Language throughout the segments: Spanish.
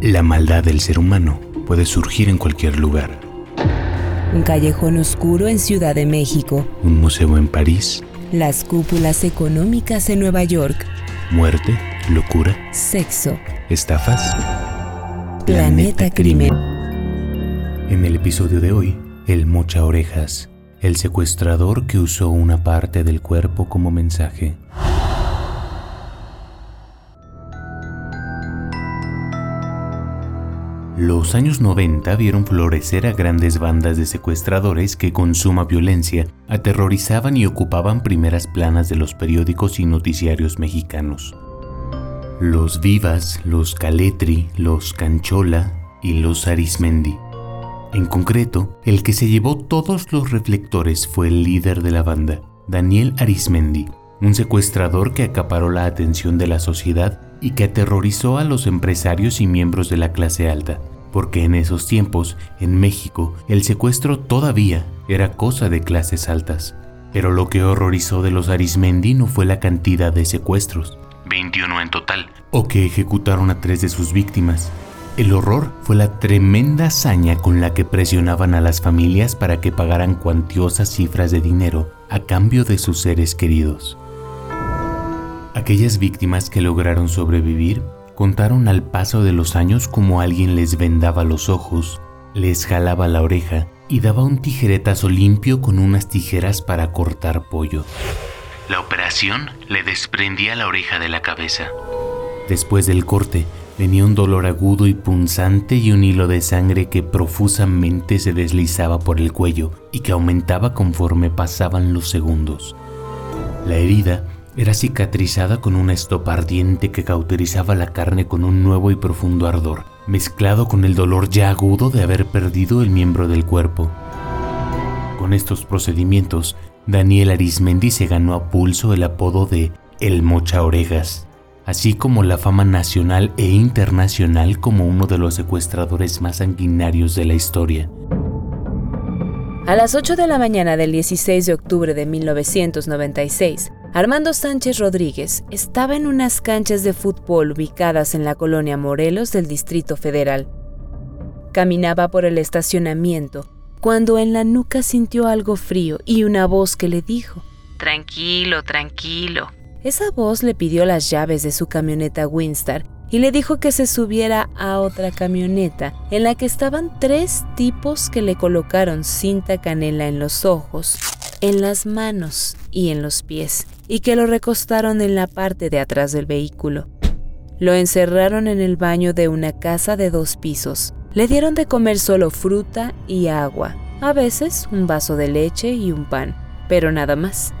La maldad del ser humano puede surgir en cualquier lugar. Un callejón oscuro en Ciudad de México. Un museo en París. Las cúpulas económicas en Nueva York. Muerte, locura, Sexo. estafas. Planeta Crimen. En el episodio de hoy, el mocha orejas, el secuestrador que usó una parte del cuerpo como mensaje. Los años 90 vieron florecer a grandes bandas de secuestradores que con suma violencia aterrorizaban y ocupaban primeras planas de los periódicos y noticiarios mexicanos. Los Vivas, los Caletri, los Canchola y los Arismendi. En concreto, el que se llevó todos los reflectores fue el líder de la banda, Daniel Arismendi, un secuestrador que acaparó la atención de la sociedad y que aterrorizó a los empresarios y miembros de la clase alta, porque en esos tiempos, en México, el secuestro todavía era cosa de clases altas. Pero lo que horrorizó de los Arismendi no fue la cantidad de secuestros, 21 en total, o que ejecutaron a tres de sus víctimas. El horror fue la tremenda hazaña con la que presionaban a las familias para que pagaran cuantiosas cifras de dinero a cambio de sus seres queridos. Aquellas víctimas que lograron sobrevivir contaron al paso de los años como alguien les vendaba los ojos, les jalaba la oreja y daba un tijeretazo limpio con unas tijeras para cortar pollo. La operación le desprendía la oreja de la cabeza. Después del corte, venía un dolor agudo y punzante y un hilo de sangre que profusamente se deslizaba por el cuello y que aumentaba conforme pasaban los segundos. La herida era cicatrizada con una estopa ardiente que cauterizaba la carne con un nuevo y profundo ardor, mezclado con el dolor ya agudo de haber perdido el miembro del cuerpo. Con estos procedimientos, Daniel Arismendi se ganó a pulso el apodo de El Mocha Orejas, así como la fama nacional e internacional como uno de los secuestradores más sanguinarios de la historia. A las 8 de la mañana del 16 de octubre de 1996, Armando Sánchez Rodríguez estaba en unas canchas de fútbol ubicadas en la colonia Morelos del Distrito Federal. Caminaba por el estacionamiento cuando en la nuca sintió algo frío y una voz que le dijo, Tranquilo, tranquilo. Esa voz le pidió las llaves de su camioneta Winstar y le dijo que se subiera a otra camioneta en la que estaban tres tipos que le colocaron cinta canela en los ojos, en las manos y en los pies y que lo recostaron en la parte de atrás del vehículo. Lo encerraron en el baño de una casa de dos pisos. Le dieron de comer solo fruta y agua, a veces un vaso de leche y un pan, pero nada más.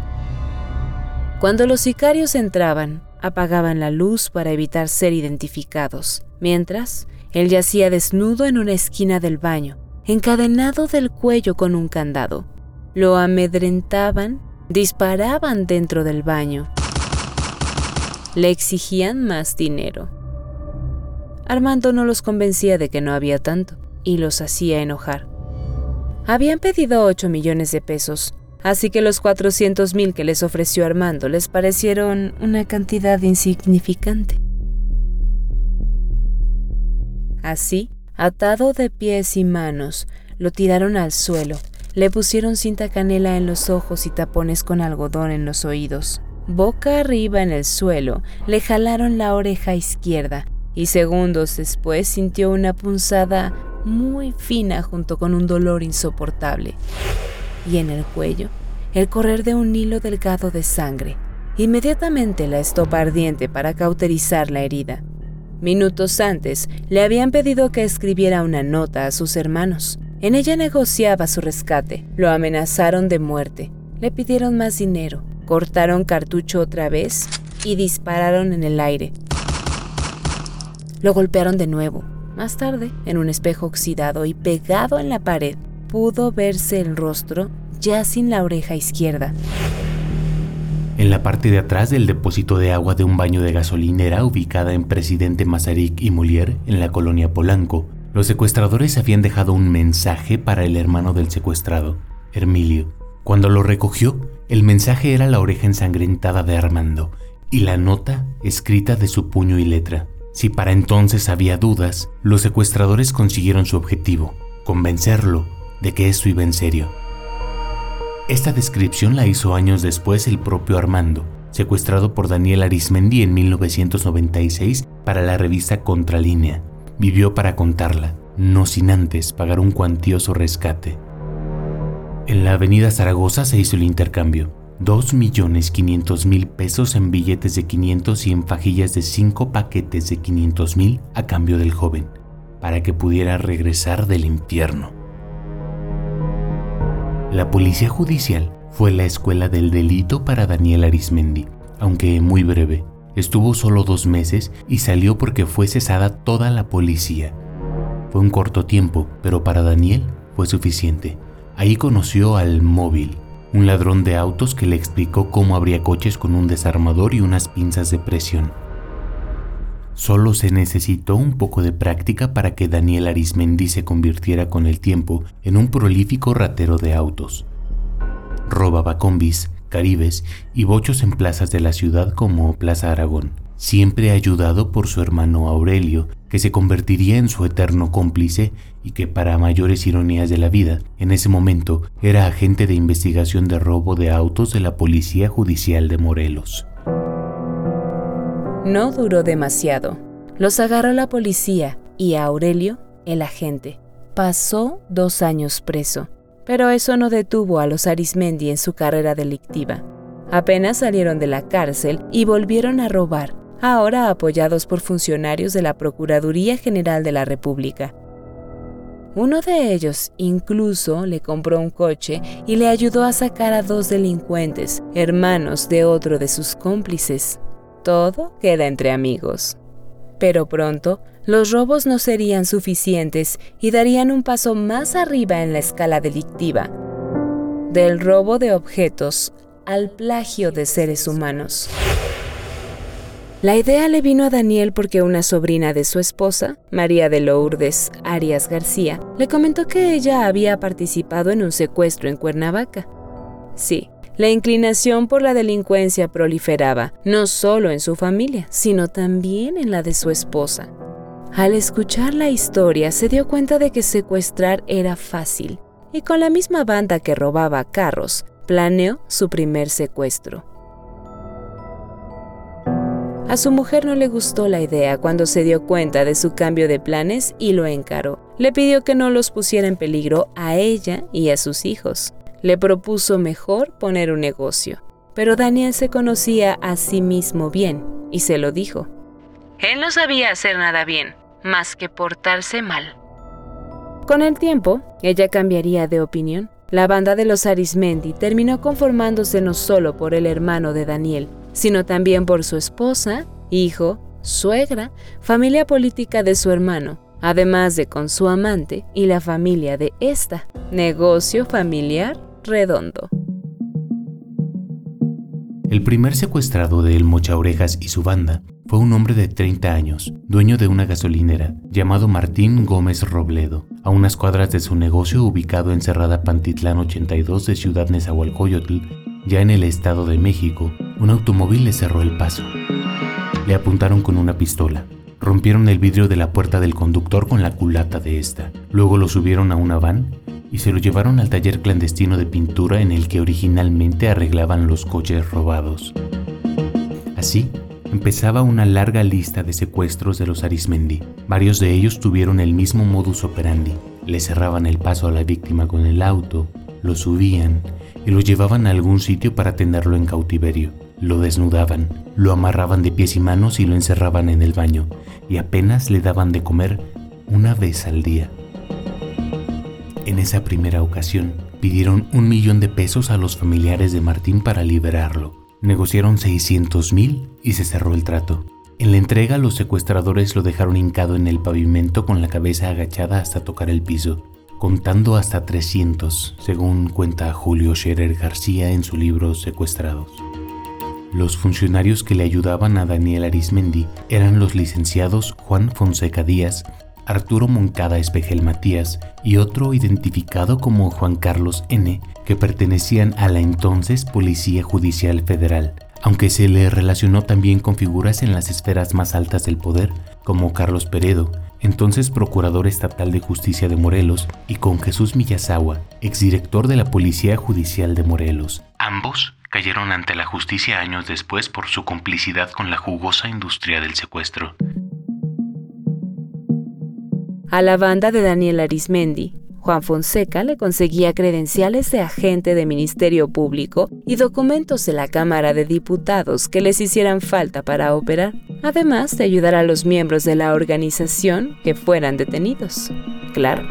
Cuando los sicarios entraban, apagaban la luz para evitar ser identificados, mientras él yacía desnudo en una esquina del baño, encadenado del cuello con un candado. Lo amedrentaban disparaban dentro del baño. Le exigían más dinero. Armando no los convencía de que no había tanto y los hacía enojar. Habían pedido 8 millones de pesos, así que los 400 mil que les ofreció Armando les parecieron una cantidad insignificante. Así, atado de pies y manos, lo tiraron al suelo le pusieron cinta canela en los ojos y tapones con algodón en los oídos. Boca arriba en el suelo, le jalaron la oreja izquierda y segundos después sintió una punzada muy fina junto con un dolor insoportable. Y en el cuello, el correr de un hilo delgado de sangre. Inmediatamente la estopa ardiente para cauterizar la herida. Minutos antes le habían pedido que escribiera una nota a sus hermanos. En ella negociaba su rescate. Lo amenazaron de muerte. Le pidieron más dinero. Cortaron cartucho otra vez y dispararon en el aire. Lo golpearon de nuevo. Más tarde, en un espejo oxidado y pegado en la pared, pudo verse el rostro ya sin la oreja izquierda. En la parte de atrás del depósito de agua de un baño de gasolinera ubicada en Presidente Mazarik y Molière, en la colonia Polanco, los secuestradores habían dejado un mensaje para el hermano del secuestrado, Hermilio. Cuando lo recogió, el mensaje era la oreja ensangrentada de Armando y la nota escrita de su puño y letra. Si para entonces había dudas, los secuestradores consiguieron su objetivo, convencerlo de que esto iba en serio. Esta descripción la hizo años después el propio Armando, secuestrado por Daniel Arismendi en 1996 para la revista Contralínea. Vivió para contarla, no sin antes pagar un cuantioso rescate. En la avenida Zaragoza se hizo el intercambio. 2.500.000 pesos en billetes de 500 y en fajillas de 5 paquetes de 500.000 a cambio del joven, para que pudiera regresar del infierno. La policía judicial fue la escuela del delito para Daniel Arismendi, aunque muy breve. Estuvo solo dos meses y salió porque fue cesada toda la policía. Fue un corto tiempo, pero para Daniel fue suficiente. Ahí conoció al móvil, un ladrón de autos que le explicó cómo abría coches con un desarmador y unas pinzas de presión. Solo se necesitó un poco de práctica para que Daniel Arismendi se convirtiera con el tiempo en un prolífico ratero de autos. Robaba combis, caribes y bochos en plazas de la ciudad como Plaza Aragón, siempre ayudado por su hermano Aurelio, que se convertiría en su eterno cómplice y que para mayores ironías de la vida, en ese momento era agente de investigación de robo de autos de la Policía Judicial de Morelos. No duró demasiado. Los agarró la policía y a Aurelio, el agente. Pasó dos años preso, pero eso no detuvo a los Arismendi en su carrera delictiva. Apenas salieron de la cárcel y volvieron a robar ahora apoyados por funcionarios de la Procuraduría General de la República. Uno de ellos incluso le compró un coche y le ayudó a sacar a dos delincuentes, hermanos de otro de sus cómplices. Todo queda entre amigos. Pero pronto, los robos no serían suficientes y darían un paso más arriba en la escala delictiva, del robo de objetos al plagio de seres humanos. La idea le vino a Daniel porque una sobrina de su esposa, María de Lourdes Arias García, le comentó que ella había participado en un secuestro en Cuernavaca. Sí, la inclinación por la delincuencia proliferaba, no solo en su familia, sino también en la de su esposa. Al escuchar la historia se dio cuenta de que secuestrar era fácil, y con la misma banda que robaba carros, planeó su primer secuestro. A su mujer no le gustó la idea cuando se dio cuenta de su cambio de planes y lo encaró. Le pidió que no los pusiera en peligro a ella y a sus hijos. Le propuso mejor poner un negocio. Pero Daniel se conocía a sí mismo bien y se lo dijo. Él no sabía hacer nada bien, más que portarse mal. Con el tiempo, ella cambiaría de opinión. La banda de los Arismendi terminó conformándose no solo por el hermano de Daniel, sino también por su esposa, hijo, suegra, familia política de su hermano, además de con su amante y la familia de esta. Negocio familiar redondo. El primer secuestrado de El Mocha Orejas y su banda fue un hombre de 30 años, dueño de una gasolinera, llamado Martín Gómez Robledo, a unas cuadras de su negocio ubicado en Cerrada Pantitlán 82 de Ciudad Nezahualcóyotl, ya en el Estado de México, un automóvil le cerró el paso. Le apuntaron con una pistola. Rompieron el vidrio de la puerta del conductor con la culata de esta. Luego lo subieron a una van y se lo llevaron al taller clandestino de pintura en el que originalmente arreglaban los coches robados. Así, empezaba una larga lista de secuestros de los Arismendi. Varios de ellos tuvieron el mismo modus operandi. Le cerraban el paso a la víctima con el auto, lo subían, y lo llevaban a algún sitio para tenerlo en cautiverio. Lo desnudaban, lo amarraban de pies y manos y lo encerraban en el baño, y apenas le daban de comer una vez al día. En esa primera ocasión, pidieron un millón de pesos a los familiares de Martín para liberarlo. Negociaron 600 mil y se cerró el trato. En la entrega, los secuestradores lo dejaron hincado en el pavimento con la cabeza agachada hasta tocar el piso contando hasta 300, según cuenta Julio Scherer García en su libro Secuestrados. Los funcionarios que le ayudaban a Daniel Arismendi eran los licenciados Juan Fonseca Díaz, Arturo Moncada Espejel Matías y otro identificado como Juan Carlos N., que pertenecían a la entonces Policía Judicial Federal, aunque se le relacionó también con figuras en las esferas más altas del poder, como Carlos Peredo, entonces Procurador Estatal de Justicia de Morelos, y con Jesús Miyazawa, exdirector de la Policía Judicial de Morelos. Ambos cayeron ante la justicia años después por su complicidad con la jugosa industria del secuestro. A la banda de Daniel Arismendi, Juan Fonseca le conseguía credenciales de agente de Ministerio Público y documentos de la Cámara de Diputados que les hicieran falta para operar, además de ayudar a los miembros de la organización que fueran detenidos. Claro.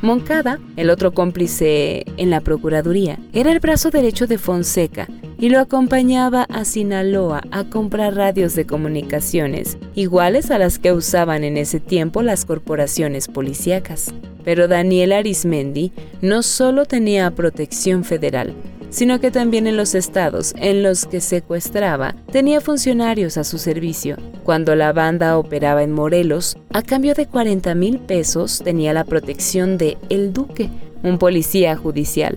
Moncada, el otro cómplice en la Procuraduría, era el brazo derecho de Fonseca y lo acompañaba a Sinaloa a comprar radios de comunicaciones, iguales a las que usaban en ese tiempo las corporaciones policíacas. Pero Daniel Arismendi no solo tenía protección federal, sino que también en los estados en los que secuestraba tenía funcionarios a su servicio. Cuando la banda operaba en Morelos, a cambio de 40 mil pesos tenía la protección de El Duque, un policía judicial.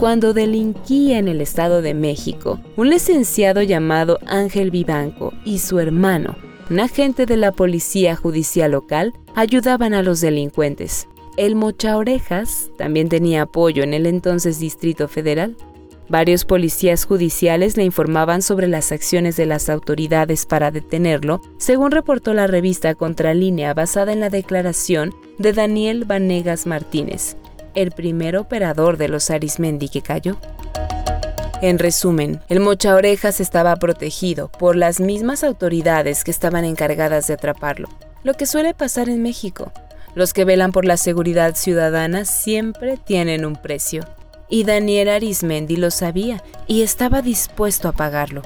Cuando delinquía en el Estado de México, un licenciado llamado Ángel Vivanco y su hermano, un agente de la policía judicial local, ayudaban a los delincuentes. El Mocha Orejas también tenía apoyo en el entonces Distrito Federal. Varios policías judiciales le informaban sobre las acciones de las autoridades para detenerlo, según reportó la revista Contralínea basada en la declaración de Daniel Vanegas Martínez, el primer operador de los Arismendi que cayó. En resumen, el Mocha Orejas estaba protegido por las mismas autoridades que estaban encargadas de atraparlo, lo que suele pasar en México. Los que velan por la seguridad ciudadana siempre tienen un precio. Y Daniel Arismendi lo sabía y estaba dispuesto a pagarlo.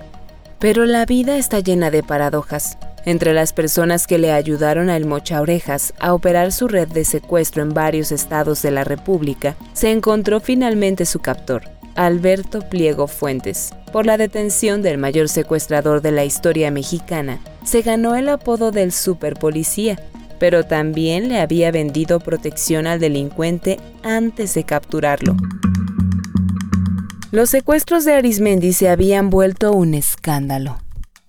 Pero la vida está llena de paradojas. Entre las personas que le ayudaron a El Mocha Orejas a operar su red de secuestro en varios estados de la República, se encontró finalmente su captor, Alberto Pliego Fuentes. Por la detención del mayor secuestrador de la historia mexicana, se ganó el apodo del superpolicía pero también le había vendido protección al delincuente antes de capturarlo. Los secuestros de Arismendi se habían vuelto un escándalo.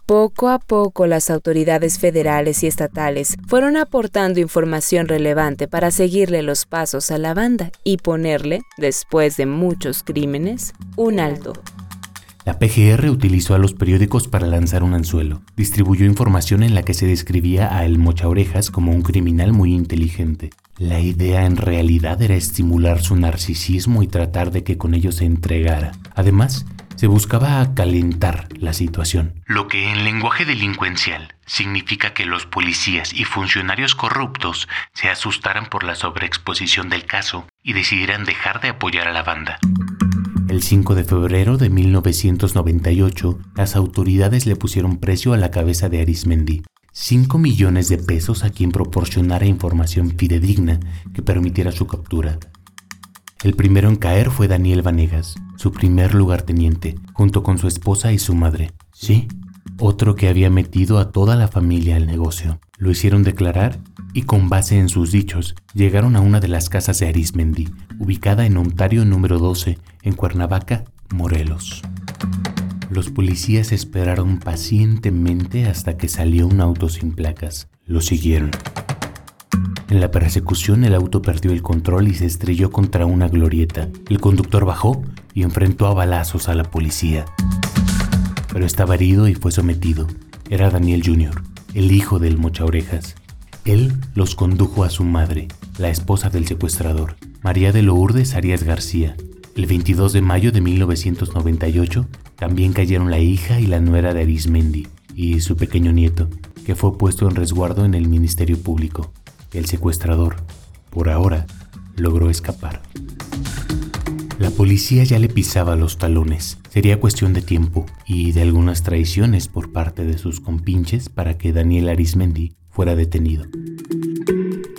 Poco a poco las autoridades federales y estatales fueron aportando información relevante para seguirle los pasos a la banda y ponerle, después de muchos crímenes, un alto. La PGR utilizó a los periódicos para lanzar un anzuelo. Distribuyó información en la que se describía a El Mocha Orejas como un criminal muy inteligente. La idea en realidad era estimular su narcisismo y tratar de que con ello se entregara. Además, se buscaba acalentar la situación. Lo que en lenguaje delincuencial significa que los policías y funcionarios corruptos se asustaran por la sobreexposición del caso y decidieran dejar de apoyar a la banda. El 5 de febrero de 1998, las autoridades le pusieron precio a la cabeza de Arismendi. 5 millones de pesos a quien proporcionara información fidedigna que permitiera su captura. El primero en caer fue Daniel Vanegas, su primer lugarteniente, junto con su esposa y su madre. Sí, otro que había metido a toda la familia al negocio. Lo hicieron declarar y con base en sus dichos llegaron a una de las casas de Arismendi, ubicada en Ontario número 12, en Cuernavaca, Morelos. Los policías esperaron pacientemente hasta que salió un auto sin placas. Lo siguieron. En la persecución el auto perdió el control y se estrelló contra una glorieta. El conductor bajó y enfrentó a balazos a la policía. Pero estaba herido y fue sometido. Era Daniel Jr., el hijo del mocha orejas. Él los condujo a su madre, la esposa del secuestrador, María de Lourdes Arias García. El 22 de mayo de 1998 también cayeron la hija y la nuera de Arismendi y su pequeño nieto, que fue puesto en resguardo en el Ministerio Público. El secuestrador, por ahora, logró escapar. La policía ya le pisaba los talones. Sería cuestión de tiempo y de algunas traiciones por parte de sus compinches para que Daniel Arismendi fuera detenido.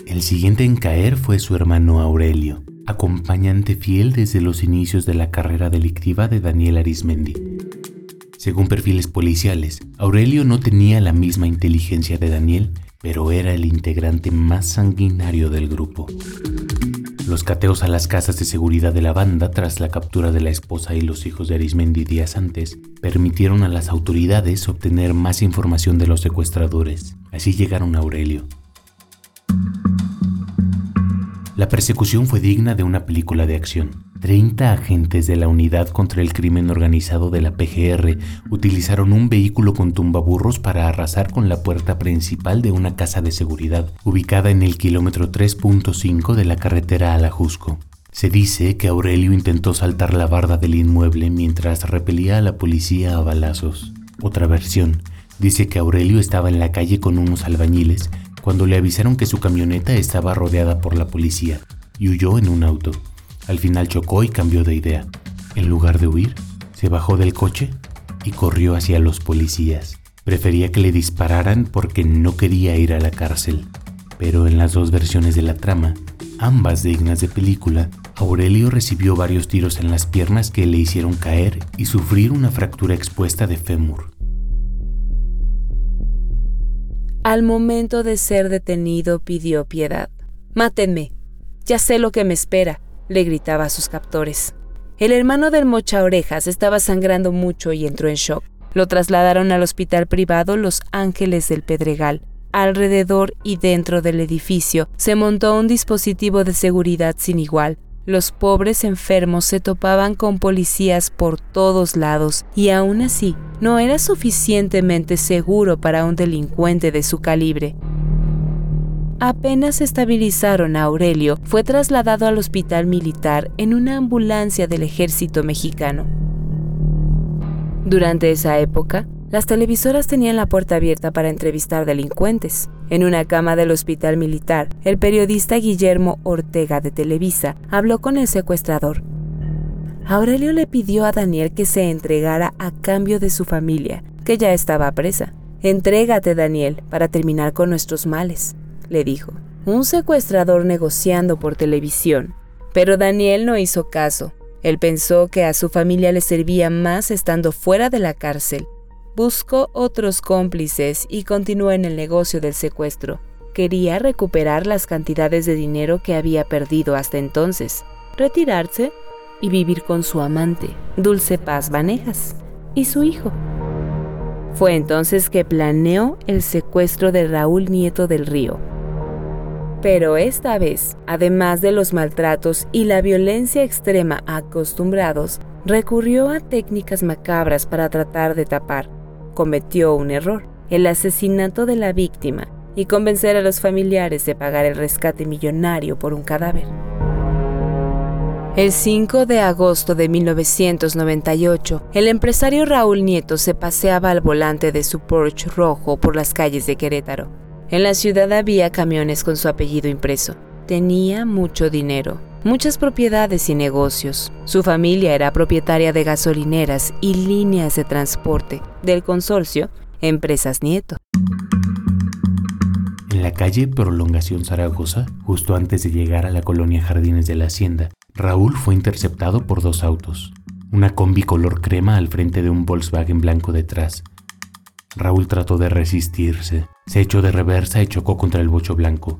El siguiente en caer fue su hermano Aurelio, acompañante fiel desde los inicios de la carrera delictiva de Daniel Arismendi. Según perfiles policiales, Aurelio no tenía la misma inteligencia de Daniel, pero era el integrante más sanguinario del grupo. Los cateos a las casas de seguridad de la banda tras la captura de la esposa y los hijos de Arismendi días antes permitieron a las autoridades obtener más información de los secuestradores. Así llegaron a Aurelio. La persecución fue digna de una película de acción. 30 agentes de la Unidad contra el Crimen Organizado de la PGR utilizaron un vehículo con tumbaburros para arrasar con la puerta principal de una casa de seguridad ubicada en el kilómetro 3.5 de la carretera a la Jusco. Se dice que Aurelio intentó saltar la barda del inmueble mientras repelía a la policía a balazos. Otra versión dice que Aurelio estaba en la calle con unos albañiles cuando le avisaron que su camioneta estaba rodeada por la policía y huyó en un auto. Al final chocó y cambió de idea. En lugar de huir, se bajó del coche y corrió hacia los policías. Prefería que le dispararan porque no quería ir a la cárcel. Pero en las dos versiones de la trama, ambas dignas de película, Aurelio recibió varios tiros en las piernas que le hicieron caer y sufrir una fractura expuesta de fémur. Al momento de ser detenido pidió piedad. Mátenme. Ya sé lo que me espera le gritaba a sus captores. El hermano del mocha orejas estaba sangrando mucho y entró en shock. Lo trasladaron al hospital privado Los Ángeles del Pedregal. Alrededor y dentro del edificio se montó un dispositivo de seguridad sin igual. Los pobres enfermos se topaban con policías por todos lados y aún así no era suficientemente seguro para un delincuente de su calibre. Apenas estabilizaron a Aurelio, fue trasladado al hospital militar en una ambulancia del ejército mexicano. Durante esa época, las televisoras tenían la puerta abierta para entrevistar delincuentes. En una cama del hospital militar, el periodista Guillermo Ortega de Televisa habló con el secuestrador. Aurelio le pidió a Daniel que se entregara a cambio de su familia, que ya estaba presa. Entrégate, Daniel, para terminar con nuestros males le dijo. Un secuestrador negociando por televisión. Pero Daniel no hizo caso. Él pensó que a su familia le servía más estando fuera de la cárcel. Buscó otros cómplices y continuó en el negocio del secuestro. Quería recuperar las cantidades de dinero que había perdido hasta entonces, retirarse y vivir con su amante, Dulce Paz Vanejas, y su hijo. Fue entonces que planeó el secuestro de Raúl Nieto del Río, pero esta vez, además de los maltratos y la violencia extrema acostumbrados, recurrió a técnicas macabras para tratar de tapar. Cometió un error, el asesinato de la víctima, y convencer a los familiares de pagar el rescate millonario por un cadáver. El 5 de agosto de 1998, el empresario Raúl Nieto se paseaba al volante de su Porsche rojo por las calles de Querétaro. En la ciudad había camiones con su apellido impreso. Tenía mucho dinero, muchas propiedades y negocios. Su familia era propietaria de gasolineras y líneas de transporte del consorcio Empresas Nieto. En la calle Prolongación Zaragoza, justo antes de llegar a la colonia Jardines de la Hacienda, Raúl fue interceptado por dos autos. Una combi color crema al frente de un Volkswagen blanco detrás Raúl trató de resistirse, se echó de reversa y chocó contra el bocho blanco.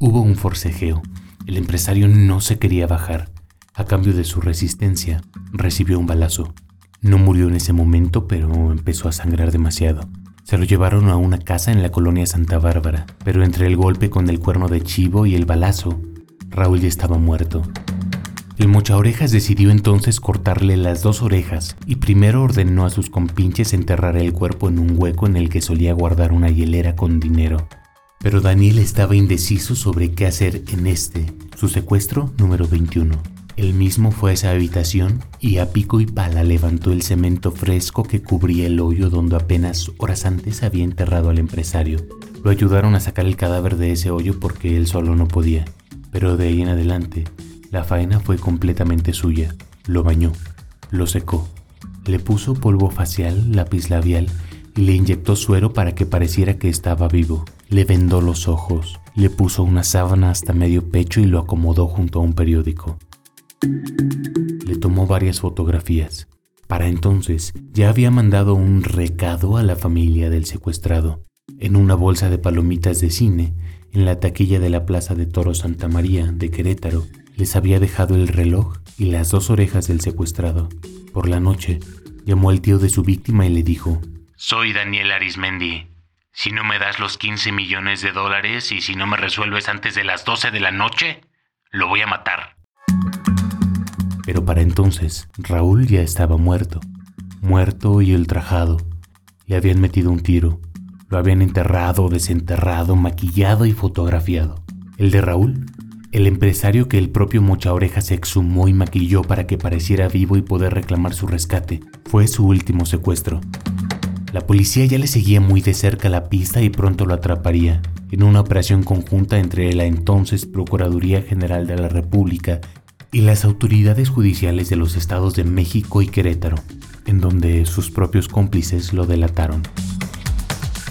Hubo un forcejeo. El empresario no se quería bajar. A cambio de su resistencia, recibió un balazo. No murió en ese momento, pero empezó a sangrar demasiado. Se lo llevaron a una casa en la colonia Santa Bárbara, pero entre el golpe con el cuerno de chivo y el balazo, Raúl ya estaba muerto. El mocha orejas decidió entonces cortarle las dos orejas y primero ordenó a sus compinches enterrar el cuerpo en un hueco en el que solía guardar una hielera con dinero. Pero Daniel estaba indeciso sobre qué hacer en este, su secuestro número 21. Él mismo fue a esa habitación y a pico y pala levantó el cemento fresco que cubría el hoyo donde apenas horas antes había enterrado al empresario. Lo ayudaron a sacar el cadáver de ese hoyo porque él solo no podía. Pero de ahí en adelante, la faena fue completamente suya. Lo bañó, lo secó, le puso polvo facial, lápiz labial y le inyectó suero para que pareciera que estaba vivo. Le vendó los ojos, le puso una sábana hasta medio pecho y lo acomodó junto a un periódico. Le tomó varias fotografías. Para entonces ya había mandado un recado a la familia del secuestrado. En una bolsa de palomitas de cine, en la taquilla de la Plaza de Toro Santa María de Querétaro, les había dejado el reloj y las dos orejas del secuestrado. Por la noche, llamó al tío de su víctima y le dijo, Soy Daniel Arismendi. Si no me das los 15 millones de dólares y si no me resuelves antes de las 12 de la noche, lo voy a matar. Pero para entonces, Raúl ya estaba muerto. Muerto y ultrajado. Le habían metido un tiro. Lo habían enterrado, desenterrado, maquillado y fotografiado. El de Raúl, el empresario que el propio Mocha Oreja se exhumó y maquilló para que pareciera vivo y poder reclamar su rescate, fue su último secuestro. La policía ya le seguía muy de cerca la pista y pronto lo atraparía, en una operación conjunta entre la entonces Procuraduría General de la República y las autoridades judiciales de los estados de México y Querétaro, en donde sus propios cómplices lo delataron.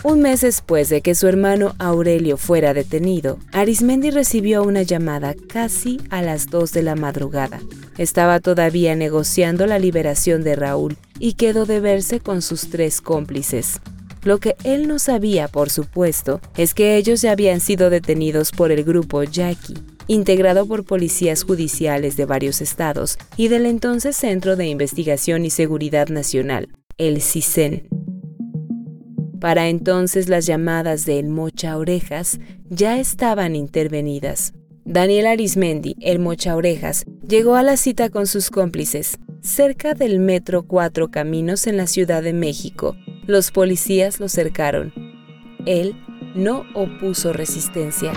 Un mes después de que su hermano Aurelio fuera detenido, Arismendi recibió una llamada casi a las 2 de la madrugada. Estaba todavía negociando la liberación de Raúl y quedó de verse con sus tres cómplices. Lo que él no sabía, por supuesto, es que ellos ya habían sido detenidos por el grupo Jackie, integrado por policías judiciales de varios estados y del entonces Centro de Investigación y Seguridad Nacional, el CISEN. Para entonces las llamadas de El Mocha Orejas ya estaban intervenidas. Daniel Arismendi, el Mocha Orejas, llegó a la cita con sus cómplices, cerca del metro Cuatro Caminos en la Ciudad de México. Los policías lo cercaron. Él no opuso resistencia.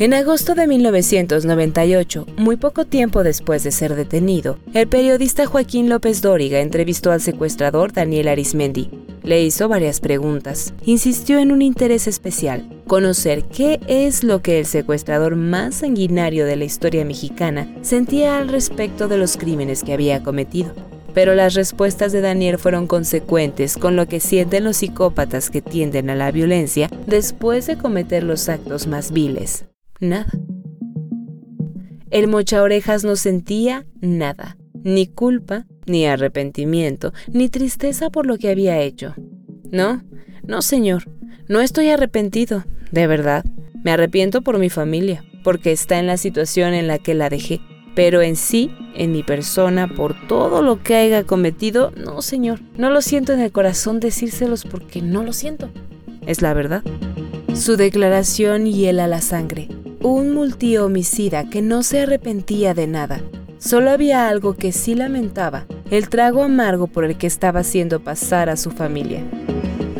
En agosto de 1998, muy poco tiempo después de ser detenido, el periodista Joaquín López Dóriga entrevistó al secuestrador Daniel Arismendi, le hizo varias preguntas. Insistió en un interés especial, conocer qué es lo que el secuestrador más sanguinario de la historia mexicana sentía al respecto de los crímenes que había cometido. Pero las respuestas de Daniel fueron consecuentes con lo que sienten los psicópatas que tienden a la violencia después de cometer los actos más viles. Nada. El mocha orejas no sentía nada, ni culpa, ni arrepentimiento, ni tristeza por lo que había hecho. No, no, señor, no estoy arrepentido, de verdad. Me arrepiento por mi familia, porque está en la situación en la que la dejé. Pero en sí, en mi persona, por todo lo que haya cometido, no, señor. No lo siento en el corazón decírselos porque no lo siento. Es la verdad. Su declaración hiela la sangre. Un multihomicida que no se arrepentía de nada, Solo había algo que sí lamentaba, el trago amargo por el que estaba haciendo pasar a su familia.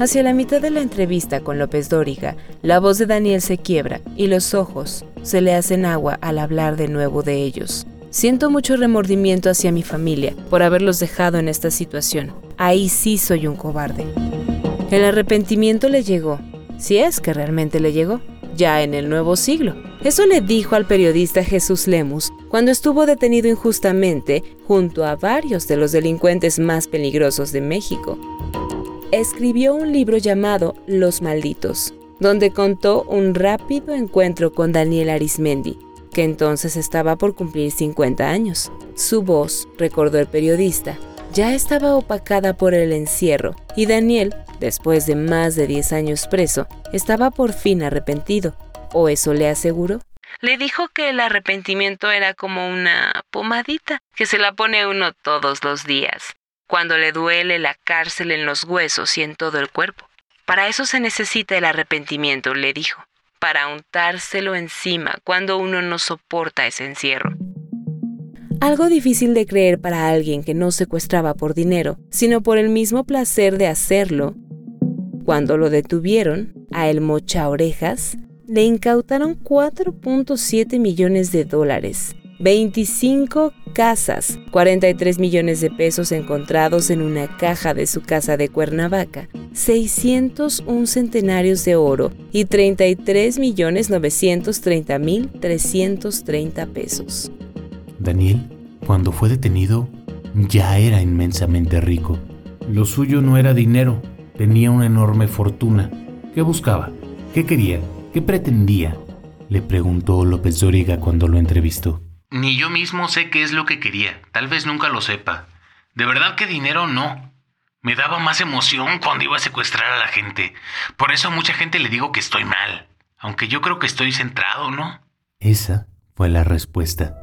Hacia la mitad de la entrevista con López Dóriga, la voz de Daniel se quiebra y los ojos se le hacen agua al hablar de nuevo de ellos. Siento mucho remordimiento hacia mi familia por haberlos dejado en esta situación. Ahí sí soy un cobarde. El arrepentimiento le llegó, si es que realmente le llegó, ya en el nuevo siglo. Eso le dijo al periodista Jesús Lemus cuando estuvo detenido injustamente junto a varios de los delincuentes más peligrosos de México. Escribió un libro llamado Los Malditos, donde contó un rápido encuentro con Daniel Arismendi, que entonces estaba por cumplir 50 años. Su voz, recordó el periodista, ya estaba opacada por el encierro y Daniel, después de más de 10 años preso, estaba por fin arrepentido o eso le aseguró. Le dijo que el arrepentimiento era como una pomadita que se la pone uno todos los días, cuando le duele la cárcel en los huesos y en todo el cuerpo. Para eso se necesita el arrepentimiento, le dijo, para untárselo encima cuando uno no soporta ese encierro. Algo difícil de creer para alguien que no secuestraba por dinero, sino por el mismo placer de hacerlo. Cuando lo detuvieron, a el mocha orejas, le incautaron 4.7 millones de dólares, 25 casas, 43 millones de pesos encontrados en una caja de su casa de Cuernavaca, 601 centenarios de oro y 33 millones 930 mil 330 pesos. Daniel, cuando fue detenido, ya era inmensamente rico. Lo suyo no era dinero, tenía una enorme fortuna. ¿Qué buscaba? ¿Qué quería? ¿Qué pretendía? Le preguntó López Dóriga cuando lo entrevistó. Ni yo mismo sé qué es lo que quería, tal vez nunca lo sepa. De verdad que dinero no. Me daba más emoción cuando iba a secuestrar a la gente. Por eso a mucha gente le digo que estoy mal. Aunque yo creo que estoy centrado, ¿no? Esa fue la respuesta.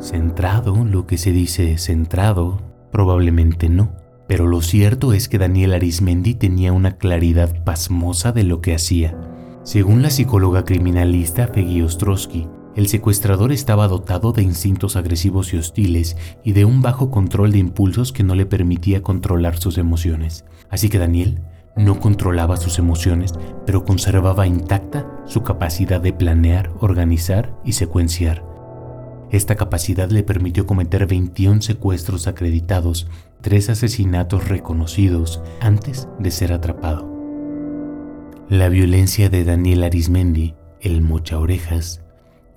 Centrado, lo que se dice centrado, probablemente no. Pero lo cierto es que Daniel Arismendi tenía una claridad pasmosa de lo que hacía. Según la psicóloga criminalista Peggy Ostrowski, el secuestrador estaba dotado de instintos agresivos y hostiles y de un bajo control de impulsos que no le permitía controlar sus emociones. Así que Daniel no controlaba sus emociones, pero conservaba intacta su capacidad de planear, organizar y secuenciar. Esta capacidad le permitió cometer 21 secuestros acreditados, tres asesinatos reconocidos antes de ser atrapado. La violencia de Daniel Arismendi, el mocha orejas,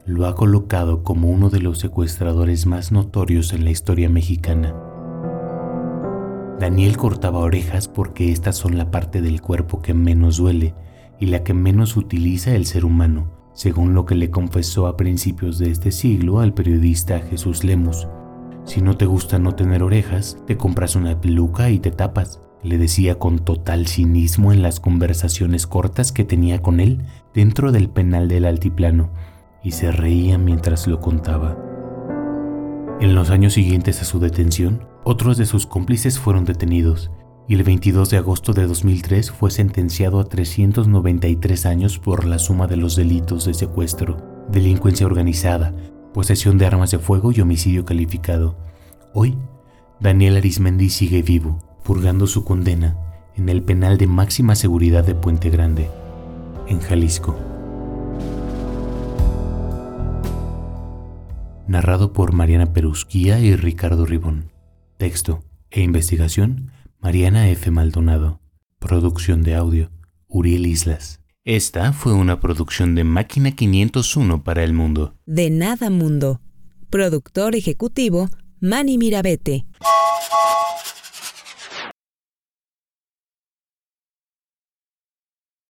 lo ha colocado como uno de los secuestradores más notorios en la historia mexicana. Daniel cortaba orejas porque estas son la parte del cuerpo que menos duele y la que menos utiliza el ser humano, según lo que le confesó a principios de este siglo al periodista Jesús Lemos. Si no te gusta no tener orejas, te compras una peluca y te tapas, le decía con total cinismo en las conversaciones cortas que tenía con él dentro del penal del altiplano y se reía mientras lo contaba. En los años siguientes a su detención, otros de sus cómplices fueron detenidos y el 22 de agosto de 2003 fue sentenciado a 393 años por la suma de los delitos de secuestro, delincuencia organizada, posesión de armas de fuego y homicidio calificado. Hoy, Daniel Arismendi sigue vivo, purgando su condena en el penal de máxima seguridad de Puente Grande, en Jalisco. narrado por Mariana Perusquía y Ricardo Ribón. Texto e investigación, Mariana F. Maldonado. Producción de audio, Uriel Islas. Esta fue una producción de Máquina 501 para el mundo. De nada mundo. Productor ejecutivo, Manny Mirabete.